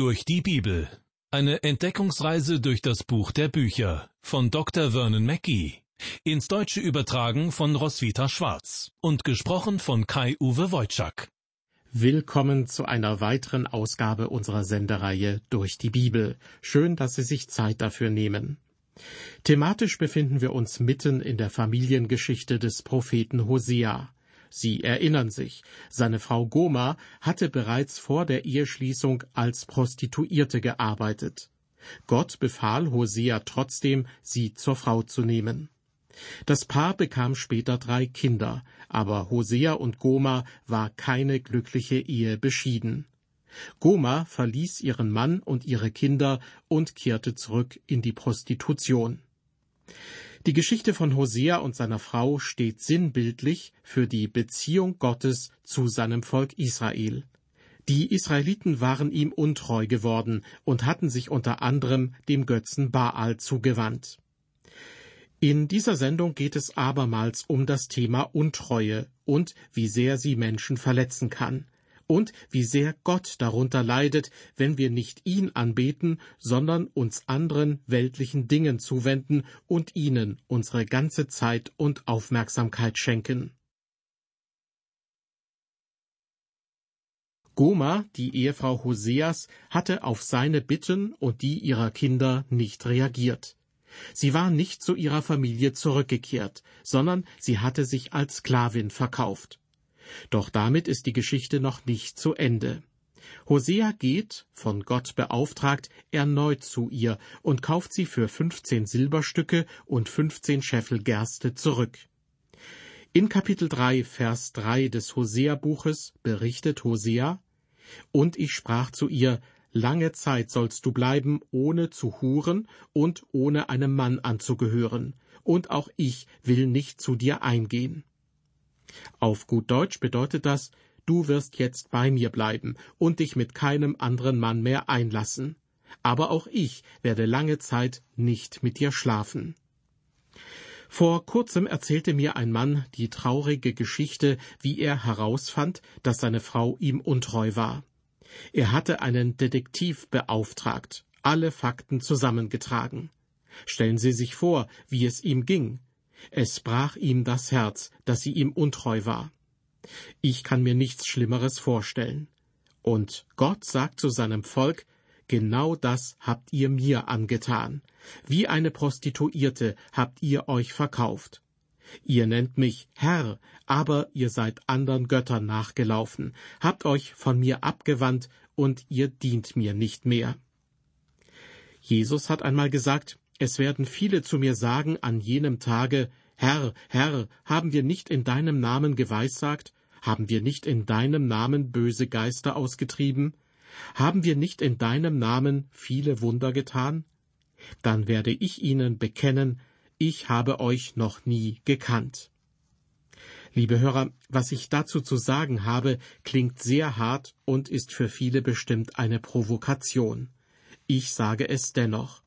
Durch die Bibel. Eine Entdeckungsreise durch das Buch der Bücher von Dr. Vernon Mackey. Ins Deutsche übertragen von Roswitha Schwarz und gesprochen von Kai-Uwe Wojczak. Willkommen zu einer weiteren Ausgabe unserer Sendereihe Durch die Bibel. Schön, dass Sie sich Zeit dafür nehmen. Thematisch befinden wir uns mitten in der Familiengeschichte des Propheten Hosea. Sie erinnern sich, seine Frau Goma hatte bereits vor der Eheschließung als Prostituierte gearbeitet. Gott befahl Hosea trotzdem, sie zur Frau zu nehmen. Das Paar bekam später drei Kinder, aber Hosea und Goma war keine glückliche Ehe beschieden. Goma verließ ihren Mann und ihre Kinder und kehrte zurück in die Prostitution. Die Geschichte von Hosea und seiner Frau steht sinnbildlich für die Beziehung Gottes zu seinem Volk Israel. Die Israeliten waren ihm untreu geworden und hatten sich unter anderem dem Götzen Baal zugewandt. In dieser Sendung geht es abermals um das Thema Untreue und wie sehr sie Menschen verletzen kann und wie sehr Gott darunter leidet, wenn wir nicht ihn anbeten, sondern uns anderen weltlichen Dingen zuwenden und ihnen unsere ganze Zeit und Aufmerksamkeit schenken. Goma, die Ehefrau Hoseas, hatte auf seine Bitten und die ihrer Kinder nicht reagiert. Sie war nicht zu ihrer Familie zurückgekehrt, sondern sie hatte sich als Sklavin verkauft. Doch damit ist die Geschichte noch nicht zu Ende. Hosea geht, von Gott beauftragt, erneut zu ihr und kauft sie für fünfzehn Silberstücke und fünfzehn Scheffel Gerste zurück. In Kapitel 3, Vers 3 des Hosea-Buches berichtet Hosea, Und ich sprach zu ihr, Lange Zeit sollst du bleiben, ohne zu huren und ohne einem Mann anzugehören, und auch ich will nicht zu dir eingehen. Auf gut Deutsch bedeutet das, du wirst jetzt bei mir bleiben und dich mit keinem anderen Mann mehr einlassen. Aber auch ich werde lange Zeit nicht mit dir schlafen. Vor kurzem erzählte mir ein Mann die traurige Geschichte, wie er herausfand, dass seine Frau ihm untreu war. Er hatte einen Detektiv beauftragt, alle Fakten zusammengetragen. Stellen Sie sich vor, wie es ihm ging. Es brach ihm das Herz, dass sie ihm untreu war. Ich kann mir nichts Schlimmeres vorstellen. Und Gott sagt zu seinem Volk, Genau das habt ihr mir angetan. Wie eine Prostituierte habt ihr euch verkauft. Ihr nennt mich Herr, aber ihr seid andern Göttern nachgelaufen, habt euch von mir abgewandt und ihr dient mir nicht mehr. Jesus hat einmal gesagt, es werden viele zu mir sagen an jenem Tage, Herr, Herr, haben wir nicht in deinem Namen geweissagt? Haben wir nicht in deinem Namen böse Geister ausgetrieben? Haben wir nicht in deinem Namen viele Wunder getan? Dann werde ich ihnen bekennen, ich habe euch noch nie gekannt. Liebe Hörer, was ich dazu zu sagen habe, klingt sehr hart und ist für viele bestimmt eine Provokation. Ich sage es dennoch.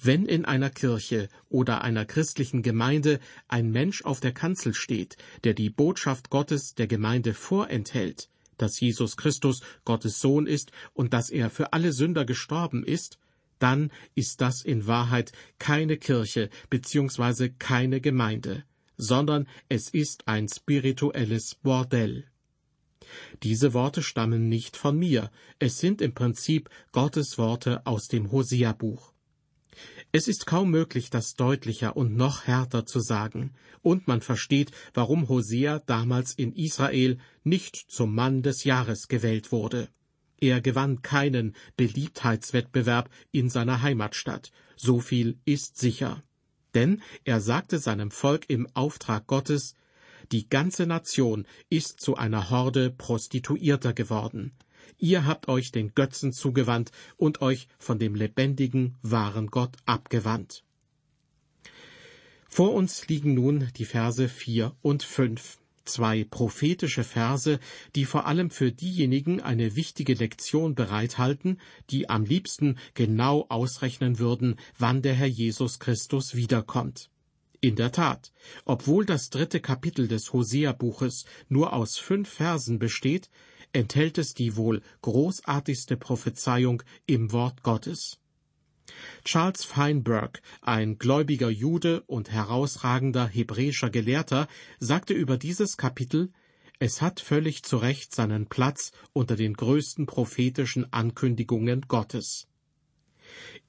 Wenn in einer Kirche oder einer christlichen Gemeinde ein Mensch auf der Kanzel steht, der die Botschaft Gottes der Gemeinde vorenthält, dass Jesus Christus Gottes Sohn ist und dass er für alle Sünder gestorben ist, dann ist das in Wahrheit keine Kirche bzw. keine Gemeinde, sondern es ist ein spirituelles Bordell. Diese Worte stammen nicht von mir, es sind im Prinzip Gottes Worte aus dem Hosea-Buch. Es ist kaum möglich, das deutlicher und noch härter zu sagen, und man versteht, warum Hosea damals in Israel nicht zum Mann des Jahres gewählt wurde. Er gewann keinen Beliebtheitswettbewerb in seiner Heimatstadt, so viel ist sicher. Denn er sagte seinem Volk im Auftrag Gottes, die ganze Nation ist zu einer Horde Prostituierter geworden. Ihr habt euch den Götzen zugewandt und euch von dem lebendigen, wahren Gott abgewandt. Vor uns liegen nun die Verse vier und fünf, zwei prophetische Verse, die vor allem für diejenigen eine wichtige Lektion bereithalten, die am liebsten genau ausrechnen würden, wann der Herr Jesus Christus wiederkommt. In der Tat, obwohl das dritte Kapitel des Hosea-Buches nur aus fünf Versen besteht, enthält es die wohl großartigste Prophezeiung im Wort Gottes. Charles Feinberg, ein gläubiger Jude und herausragender hebräischer Gelehrter, sagte über dieses Kapitel, es hat völlig zu Recht seinen Platz unter den größten prophetischen Ankündigungen Gottes.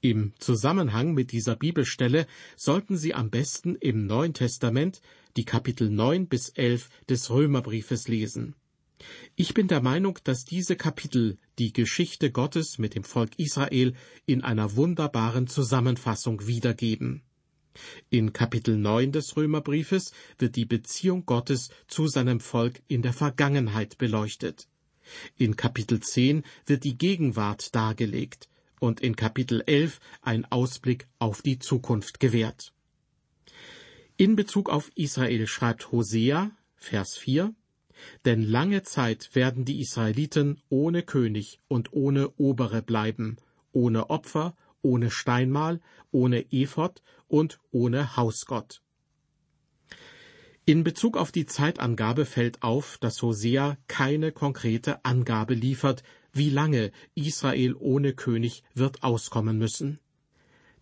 Im Zusammenhang mit dieser Bibelstelle sollten Sie am besten im Neuen Testament die Kapitel 9 bis 11 des Römerbriefes lesen. Ich bin der Meinung, dass diese Kapitel die Geschichte Gottes mit dem Volk Israel in einer wunderbaren Zusammenfassung wiedergeben. In Kapitel 9 des Römerbriefes wird die Beziehung Gottes zu seinem Volk in der Vergangenheit beleuchtet. In Kapitel 10 wird die Gegenwart dargelegt und in Kapitel 11 ein Ausblick auf die Zukunft gewährt. In Bezug auf Israel schreibt Hosea, Vers 4, denn lange Zeit werden die Israeliten ohne König und ohne Obere bleiben, ohne Opfer, ohne Steinmal, ohne Ephod und ohne Hausgott. In Bezug auf die Zeitangabe fällt auf, dass Hosea keine konkrete Angabe liefert, wie lange Israel ohne König wird auskommen müssen.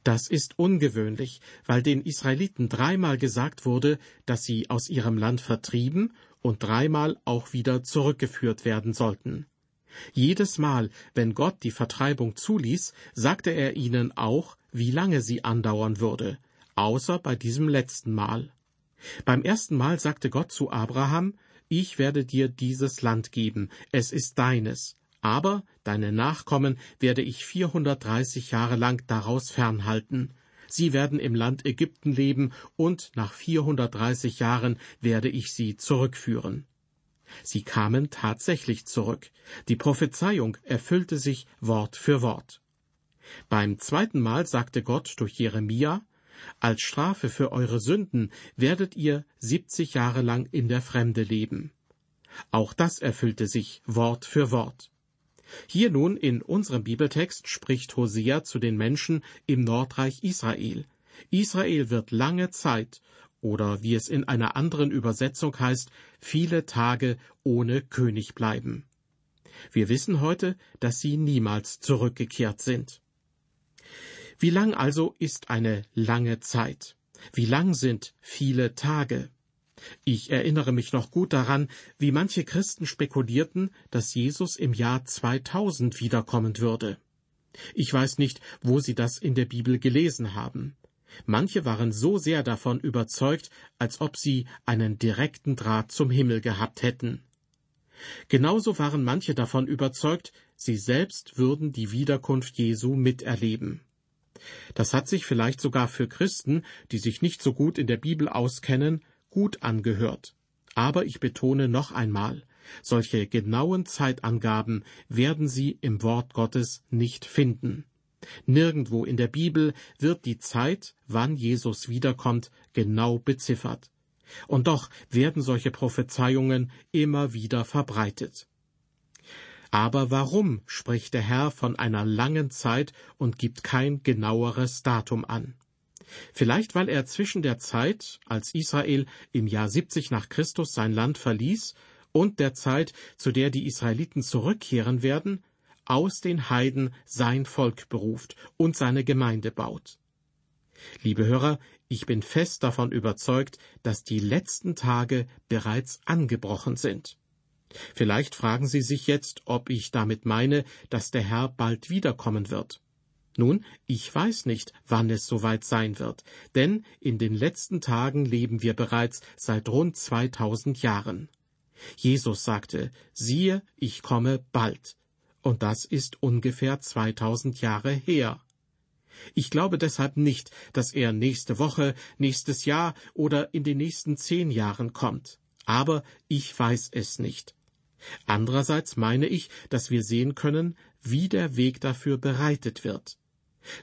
Das ist ungewöhnlich, weil den Israeliten dreimal gesagt wurde, dass sie aus ihrem Land vertrieben und dreimal auch wieder zurückgeführt werden sollten. Jedes Mal, wenn Gott die Vertreibung zuließ, sagte er ihnen auch, wie lange sie andauern würde, außer bei diesem letzten Mal. Beim ersten Mal sagte Gott zu Abraham, ich werde dir dieses Land geben, es ist deines, aber deine Nachkommen werde ich 430 Jahre lang daraus fernhalten. Sie werden im Land Ägypten leben, und nach 430 Jahren werde ich sie zurückführen. Sie kamen tatsächlich zurück. Die Prophezeiung erfüllte sich Wort für Wort. Beim zweiten Mal sagte Gott durch Jeremia, als Strafe für eure Sünden werdet ihr 70 Jahre lang in der Fremde leben. Auch das erfüllte sich Wort für Wort. Hier nun in unserem Bibeltext spricht Hosea zu den Menschen im Nordreich Israel. Israel wird lange Zeit oder wie es in einer anderen Übersetzung heißt, viele Tage ohne König bleiben. Wir wissen heute, dass sie niemals zurückgekehrt sind. Wie lang also ist eine lange Zeit? Wie lang sind viele Tage? Ich erinnere mich noch gut daran, wie manche Christen spekulierten, dass Jesus im Jahr 2000 wiederkommen würde. Ich weiß nicht, wo Sie das in der Bibel gelesen haben. Manche waren so sehr davon überzeugt, als ob sie einen direkten Draht zum Himmel gehabt hätten. Genauso waren manche davon überzeugt, sie selbst würden die Wiederkunft Jesu miterleben. Das hat sich vielleicht sogar für Christen, die sich nicht so gut in der Bibel auskennen, gut angehört. Aber ich betone noch einmal, solche genauen Zeitangaben werden Sie im Wort Gottes nicht finden. Nirgendwo in der Bibel wird die Zeit, wann Jesus wiederkommt, genau beziffert. Und doch werden solche Prophezeiungen immer wieder verbreitet. Aber warum spricht der Herr von einer langen Zeit und gibt kein genaueres Datum an? Vielleicht weil er zwischen der Zeit, als Israel im Jahr 70 nach Christus sein Land verließ, und der Zeit, zu der die Israeliten zurückkehren werden, aus den Heiden sein Volk beruft und seine Gemeinde baut. Liebe Hörer, ich bin fest davon überzeugt, dass die letzten Tage bereits angebrochen sind. Vielleicht fragen Sie sich jetzt, ob ich damit meine, dass der Herr bald wiederkommen wird. Nun, ich weiß nicht, wann es soweit sein wird, denn in den letzten Tagen leben wir bereits seit rund 2000 Jahren. Jesus sagte, siehe, ich komme bald. Und das ist ungefähr 2000 Jahre her. Ich glaube deshalb nicht, dass er nächste Woche, nächstes Jahr oder in den nächsten zehn Jahren kommt. Aber ich weiß es nicht. Andererseits meine ich, dass wir sehen können, wie der Weg dafür bereitet wird.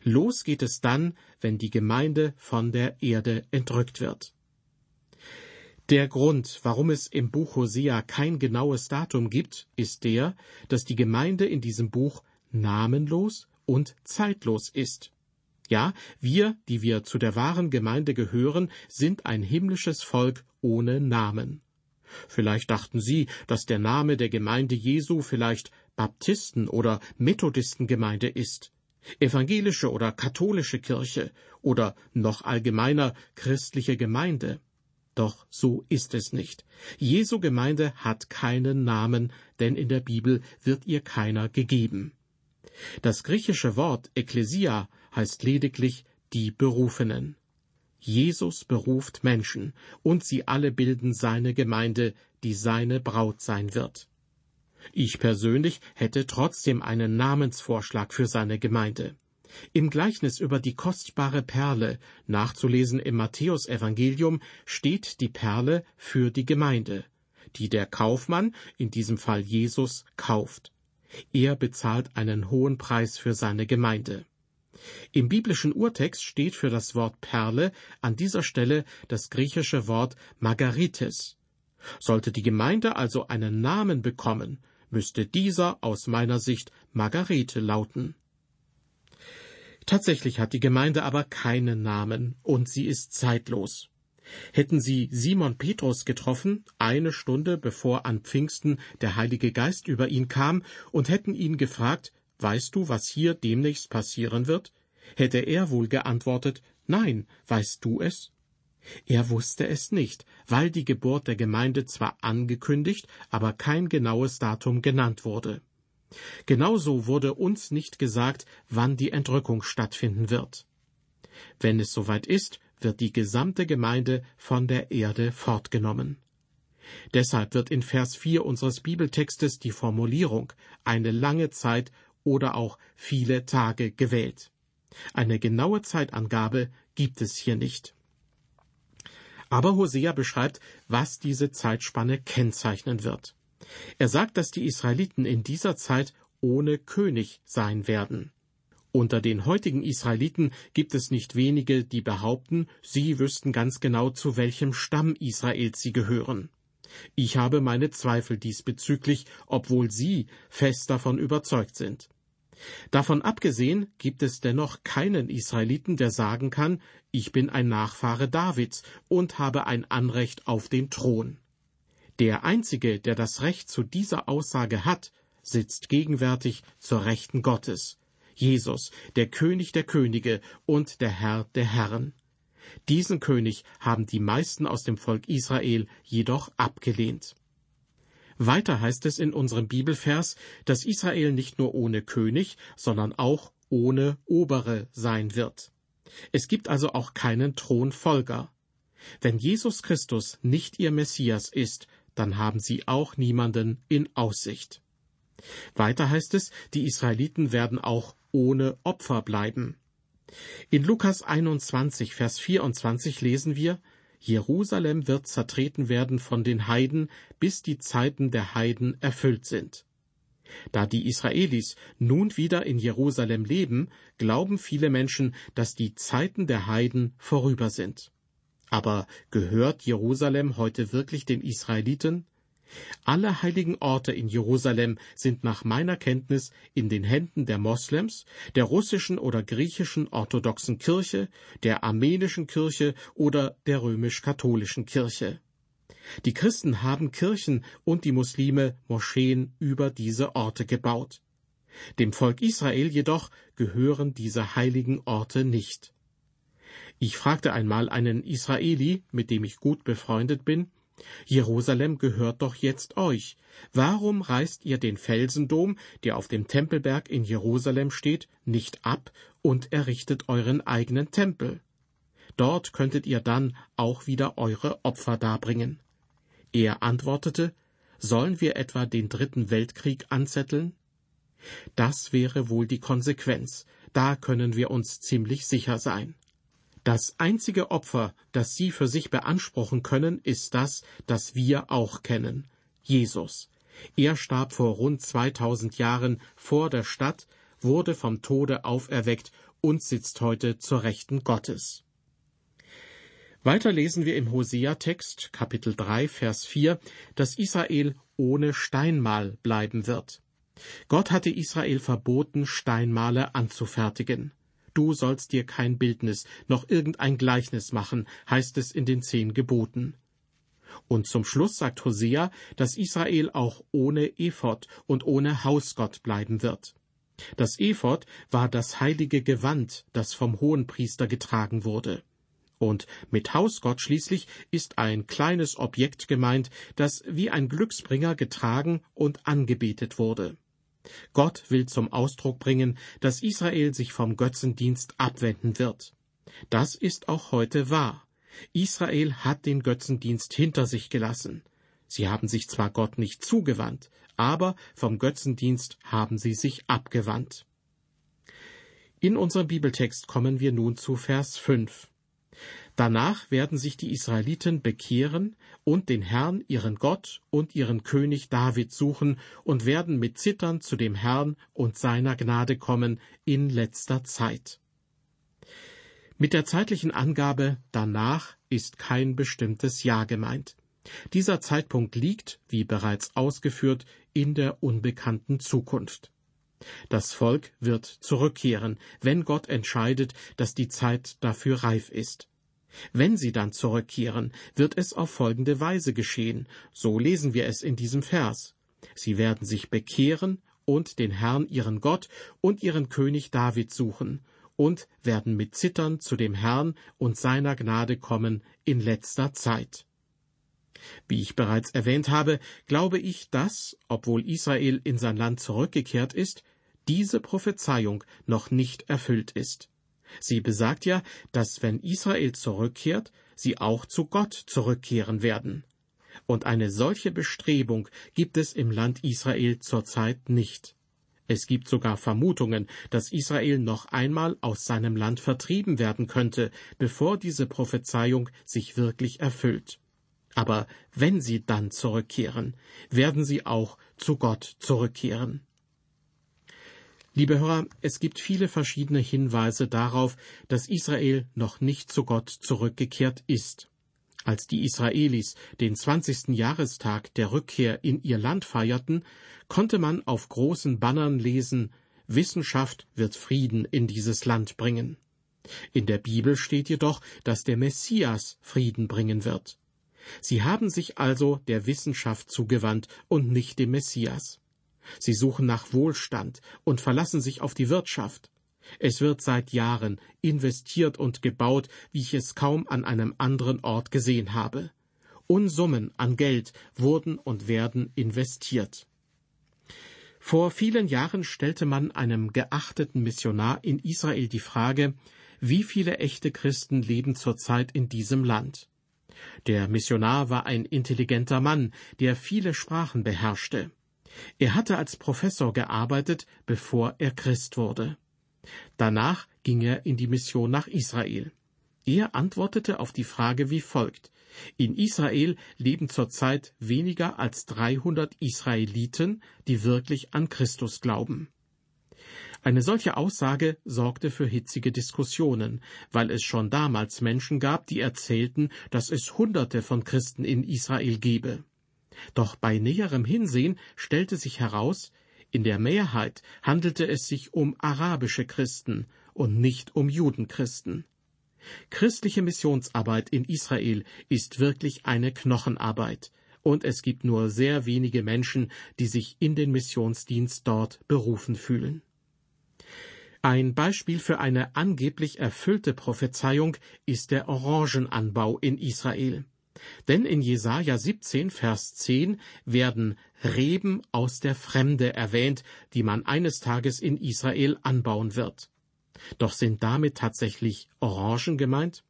Los geht es dann, wenn die Gemeinde von der Erde entrückt wird. Der Grund, warum es im Buch Hosea kein genaues Datum gibt, ist der, dass die Gemeinde in diesem Buch namenlos und zeitlos ist. Ja, wir, die wir zu der wahren Gemeinde gehören, sind ein himmlisches Volk ohne Namen. Vielleicht dachten sie, dass der Name der Gemeinde Jesu vielleicht Baptisten- oder Methodistengemeinde ist, evangelische oder katholische Kirche oder noch allgemeiner christliche Gemeinde. Doch so ist es nicht. Jesu Gemeinde hat keinen Namen, denn in der Bibel wird ihr keiner gegeben. Das griechische Wort Ekklesia heißt lediglich die Berufenen. Jesus beruft Menschen, und sie alle bilden seine Gemeinde, die seine Braut sein wird. Ich persönlich hätte trotzdem einen Namensvorschlag für seine Gemeinde. Im Gleichnis über die kostbare Perle, nachzulesen im Matthäusevangelium, steht die Perle für die Gemeinde, die der Kaufmann, in diesem Fall Jesus, kauft. Er bezahlt einen hohen Preis für seine Gemeinde. Im biblischen Urtext steht für das Wort Perle an dieser Stelle das griechische Wort Margarites. Sollte die Gemeinde also einen Namen bekommen, müsste dieser aus meiner Sicht Margarete lauten. Tatsächlich hat die Gemeinde aber keinen Namen und sie ist zeitlos. Hätten sie Simon Petrus getroffen, eine Stunde bevor an Pfingsten der Heilige Geist über ihn kam, und hätten ihn gefragt, Weißt du, was hier demnächst passieren wird? hätte er wohl geantwortet, Nein, weißt du es? Er wusste es nicht, weil die Geburt der Gemeinde zwar angekündigt, aber kein genaues Datum genannt wurde. Genauso wurde uns nicht gesagt, wann die Entrückung stattfinden wird. Wenn es soweit ist, wird die gesamte Gemeinde von der Erde fortgenommen. Deshalb wird in Vers 4 unseres Bibeltextes die Formulierung eine lange Zeit oder auch viele Tage gewählt. Eine genaue Zeitangabe gibt es hier nicht. Aber Hosea beschreibt, was diese Zeitspanne kennzeichnen wird. Er sagt, dass die Israeliten in dieser Zeit ohne König sein werden. Unter den heutigen Israeliten gibt es nicht wenige, die behaupten, sie wüssten ganz genau, zu welchem Stamm Israels sie gehören. Ich habe meine Zweifel diesbezüglich, obwohl Sie fest davon überzeugt sind. Davon abgesehen gibt es dennoch keinen Israeliten, der sagen kann, ich bin ein Nachfahre Davids und habe ein Anrecht auf den Thron. Der Einzige, der das Recht zu dieser Aussage hat, sitzt gegenwärtig zur Rechten Gottes, Jesus, der König der Könige und der Herr der Herren. Diesen König haben die meisten aus dem Volk Israel jedoch abgelehnt. Weiter heißt es in unserem Bibelvers, dass Israel nicht nur ohne König, sondern auch ohne Obere sein wird. Es gibt also auch keinen Thronfolger. Wenn Jesus Christus nicht ihr Messias ist, dann haben sie auch niemanden in Aussicht. Weiter heißt es, die Israeliten werden auch ohne Opfer bleiben. In Lukas 21, Vers 24 lesen wir, Jerusalem wird zertreten werden von den Heiden, bis die Zeiten der Heiden erfüllt sind. Da die Israelis nun wieder in Jerusalem leben, glauben viele Menschen, dass die Zeiten der Heiden vorüber sind. Aber gehört Jerusalem heute wirklich den Israeliten? Alle heiligen Orte in Jerusalem sind nach meiner Kenntnis in den Händen der Moslems, der russischen oder griechischen orthodoxen Kirche, der armenischen Kirche oder der römisch-katholischen Kirche. Die Christen haben Kirchen und die Muslime Moscheen über diese Orte gebaut. Dem Volk Israel jedoch gehören diese heiligen Orte nicht. Ich fragte einmal einen Israeli, mit dem ich gut befreundet bin, Jerusalem gehört doch jetzt euch. Warum reißt ihr den Felsendom, der auf dem Tempelberg in Jerusalem steht, nicht ab und errichtet euren eigenen Tempel? Dort könntet ihr dann auch wieder eure Opfer darbringen. Er antwortete, sollen wir etwa den dritten Weltkrieg anzetteln? Das wäre wohl die Konsequenz, da können wir uns ziemlich sicher sein. Das einzige Opfer, das Sie für sich beanspruchen können, ist das, das wir auch kennen, Jesus. Er starb vor rund 2000 Jahren vor der Stadt, wurde vom Tode auferweckt und sitzt heute zur Rechten Gottes. Weiter lesen wir im Hosea-Text, Kapitel 3, Vers 4, dass Israel ohne Steinmal bleiben wird. Gott hatte Israel verboten, Steinmale anzufertigen. Du sollst dir kein Bildnis noch irgendein Gleichnis machen, heißt es in den zehn Geboten. Und zum Schluss sagt Hosea, dass Israel auch ohne Ephod und ohne Hausgott bleiben wird. Das Ephod war das heilige Gewand, das vom Hohenpriester getragen wurde. Und mit Hausgott schließlich ist ein kleines Objekt gemeint, das wie ein Glücksbringer getragen und angebetet wurde. Gott will zum Ausdruck bringen, dass Israel sich vom Götzendienst abwenden wird. Das ist auch heute wahr. Israel hat den Götzendienst hinter sich gelassen. Sie haben sich zwar Gott nicht zugewandt, aber vom Götzendienst haben sie sich abgewandt. In unserem Bibeltext kommen wir nun zu Vers 5. Danach werden sich die Israeliten bekehren und den Herrn, ihren Gott und ihren König David suchen und werden mit Zittern zu dem Herrn und seiner Gnade kommen in letzter Zeit. Mit der zeitlichen Angabe danach ist kein bestimmtes Jahr gemeint. Dieser Zeitpunkt liegt, wie bereits ausgeführt, in der unbekannten Zukunft. Das Volk wird zurückkehren, wenn Gott entscheidet, dass die Zeit dafür reif ist. Wenn sie dann zurückkehren, wird es auf folgende Weise geschehen, so lesen wir es in diesem Vers. Sie werden sich bekehren und den Herrn ihren Gott und ihren König David suchen und werden mit Zittern zu dem Herrn und seiner Gnade kommen in letzter Zeit. Wie ich bereits erwähnt habe, glaube ich, dass, obwohl Israel in sein Land zurückgekehrt ist, diese Prophezeiung noch nicht erfüllt ist. Sie besagt ja, dass wenn Israel zurückkehrt, sie auch zu Gott zurückkehren werden. Und eine solche Bestrebung gibt es im Land Israel zurzeit nicht. Es gibt sogar Vermutungen, dass Israel noch einmal aus seinem Land vertrieben werden könnte, bevor diese Prophezeiung sich wirklich erfüllt. Aber wenn sie dann zurückkehren, werden sie auch zu Gott zurückkehren. Liebe Hörer, es gibt viele verschiedene Hinweise darauf, dass Israel noch nicht zu Gott zurückgekehrt ist. Als die Israelis den 20. Jahrestag der Rückkehr in ihr Land feierten, konnte man auf großen Bannern lesen Wissenschaft wird Frieden in dieses Land bringen. In der Bibel steht jedoch, dass der Messias Frieden bringen wird. Sie haben sich also der Wissenschaft zugewandt und nicht dem Messias. Sie suchen nach Wohlstand und verlassen sich auf die Wirtschaft. Es wird seit Jahren investiert und gebaut, wie ich es kaum an einem anderen Ort gesehen habe. Unsummen an Geld wurden und werden investiert. Vor vielen Jahren stellte man einem geachteten Missionar in Israel die Frage, wie viele echte Christen leben zurzeit in diesem Land. Der Missionar war ein intelligenter Mann, der viele Sprachen beherrschte. Er hatte als Professor gearbeitet, bevor er Christ wurde. Danach ging er in die Mission nach Israel. Er antwortete auf die Frage wie folgt. In Israel leben zurzeit weniger als 300 Israeliten, die wirklich an Christus glauben. Eine solche Aussage sorgte für hitzige Diskussionen, weil es schon damals Menschen gab, die erzählten, dass es Hunderte von Christen in Israel gebe. Doch bei näherem Hinsehen stellte sich heraus, in der Mehrheit handelte es sich um arabische Christen und nicht um Judenchristen. Christliche Missionsarbeit in Israel ist wirklich eine Knochenarbeit, und es gibt nur sehr wenige Menschen, die sich in den Missionsdienst dort berufen fühlen. Ein Beispiel für eine angeblich erfüllte Prophezeiung ist der Orangenanbau in Israel. Denn in Jesaja 17, Vers 10 werden Reben aus der Fremde erwähnt, die man eines Tages in Israel anbauen wird. Doch sind damit tatsächlich Orangen gemeint?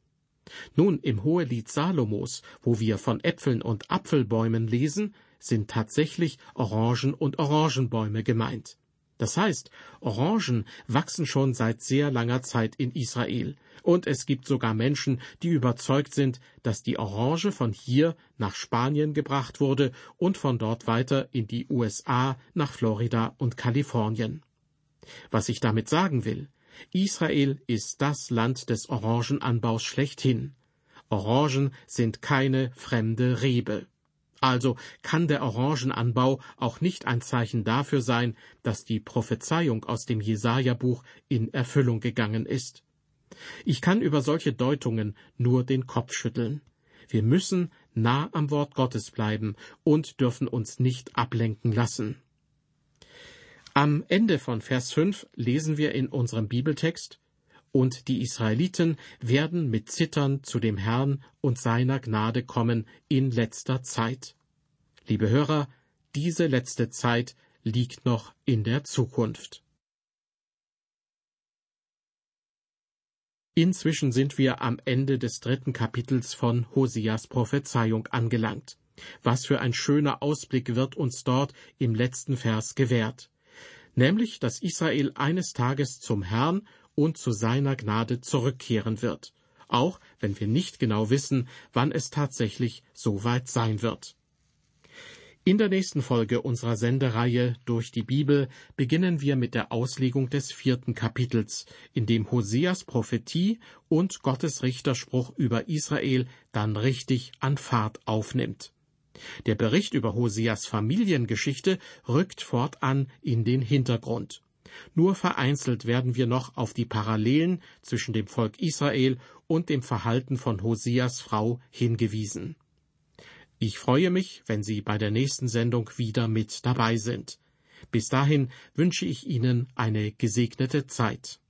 Nun, im Hohelied Salomos, wo wir von Äpfeln und Apfelbäumen lesen, sind tatsächlich Orangen und Orangenbäume gemeint. Das heißt, Orangen wachsen schon seit sehr langer Zeit in Israel, und es gibt sogar Menschen, die überzeugt sind, dass die Orange von hier nach Spanien gebracht wurde und von dort weiter in die USA, nach Florida und Kalifornien. Was ich damit sagen will, Israel ist das Land des Orangenanbaus schlechthin. Orangen sind keine fremde Rebe. Also kann der Orangenanbau auch nicht ein Zeichen dafür sein, dass die Prophezeiung aus dem Jesaja-Buch in Erfüllung gegangen ist. Ich kann über solche Deutungen nur den Kopf schütteln. Wir müssen nah am Wort Gottes bleiben und dürfen uns nicht ablenken lassen. Am Ende von Vers 5 lesen wir in unserem Bibeltext, und die Israeliten werden mit Zittern zu dem Herrn und seiner Gnade kommen in letzter Zeit. Liebe Hörer, diese letzte Zeit liegt noch in der Zukunft. Inzwischen sind wir am Ende des dritten Kapitels von Hosias Prophezeiung angelangt. Was für ein schöner Ausblick wird uns dort im letzten Vers gewährt nämlich dass Israel eines Tages zum Herrn und zu seiner Gnade zurückkehren wird, auch wenn wir nicht genau wissen, wann es tatsächlich so weit sein wird. In der nächsten Folge unserer Sendereihe durch die Bibel beginnen wir mit der Auslegung des vierten Kapitels, in dem Hoseas Prophetie und Gottes Richterspruch über Israel dann richtig an Fahrt aufnimmt. Der Bericht über Hoseas Familiengeschichte rückt fortan in den Hintergrund. Nur vereinzelt werden wir noch auf die Parallelen zwischen dem Volk Israel und dem Verhalten von Hoseas Frau hingewiesen. Ich freue mich, wenn Sie bei der nächsten Sendung wieder mit dabei sind. Bis dahin wünsche ich Ihnen eine gesegnete Zeit.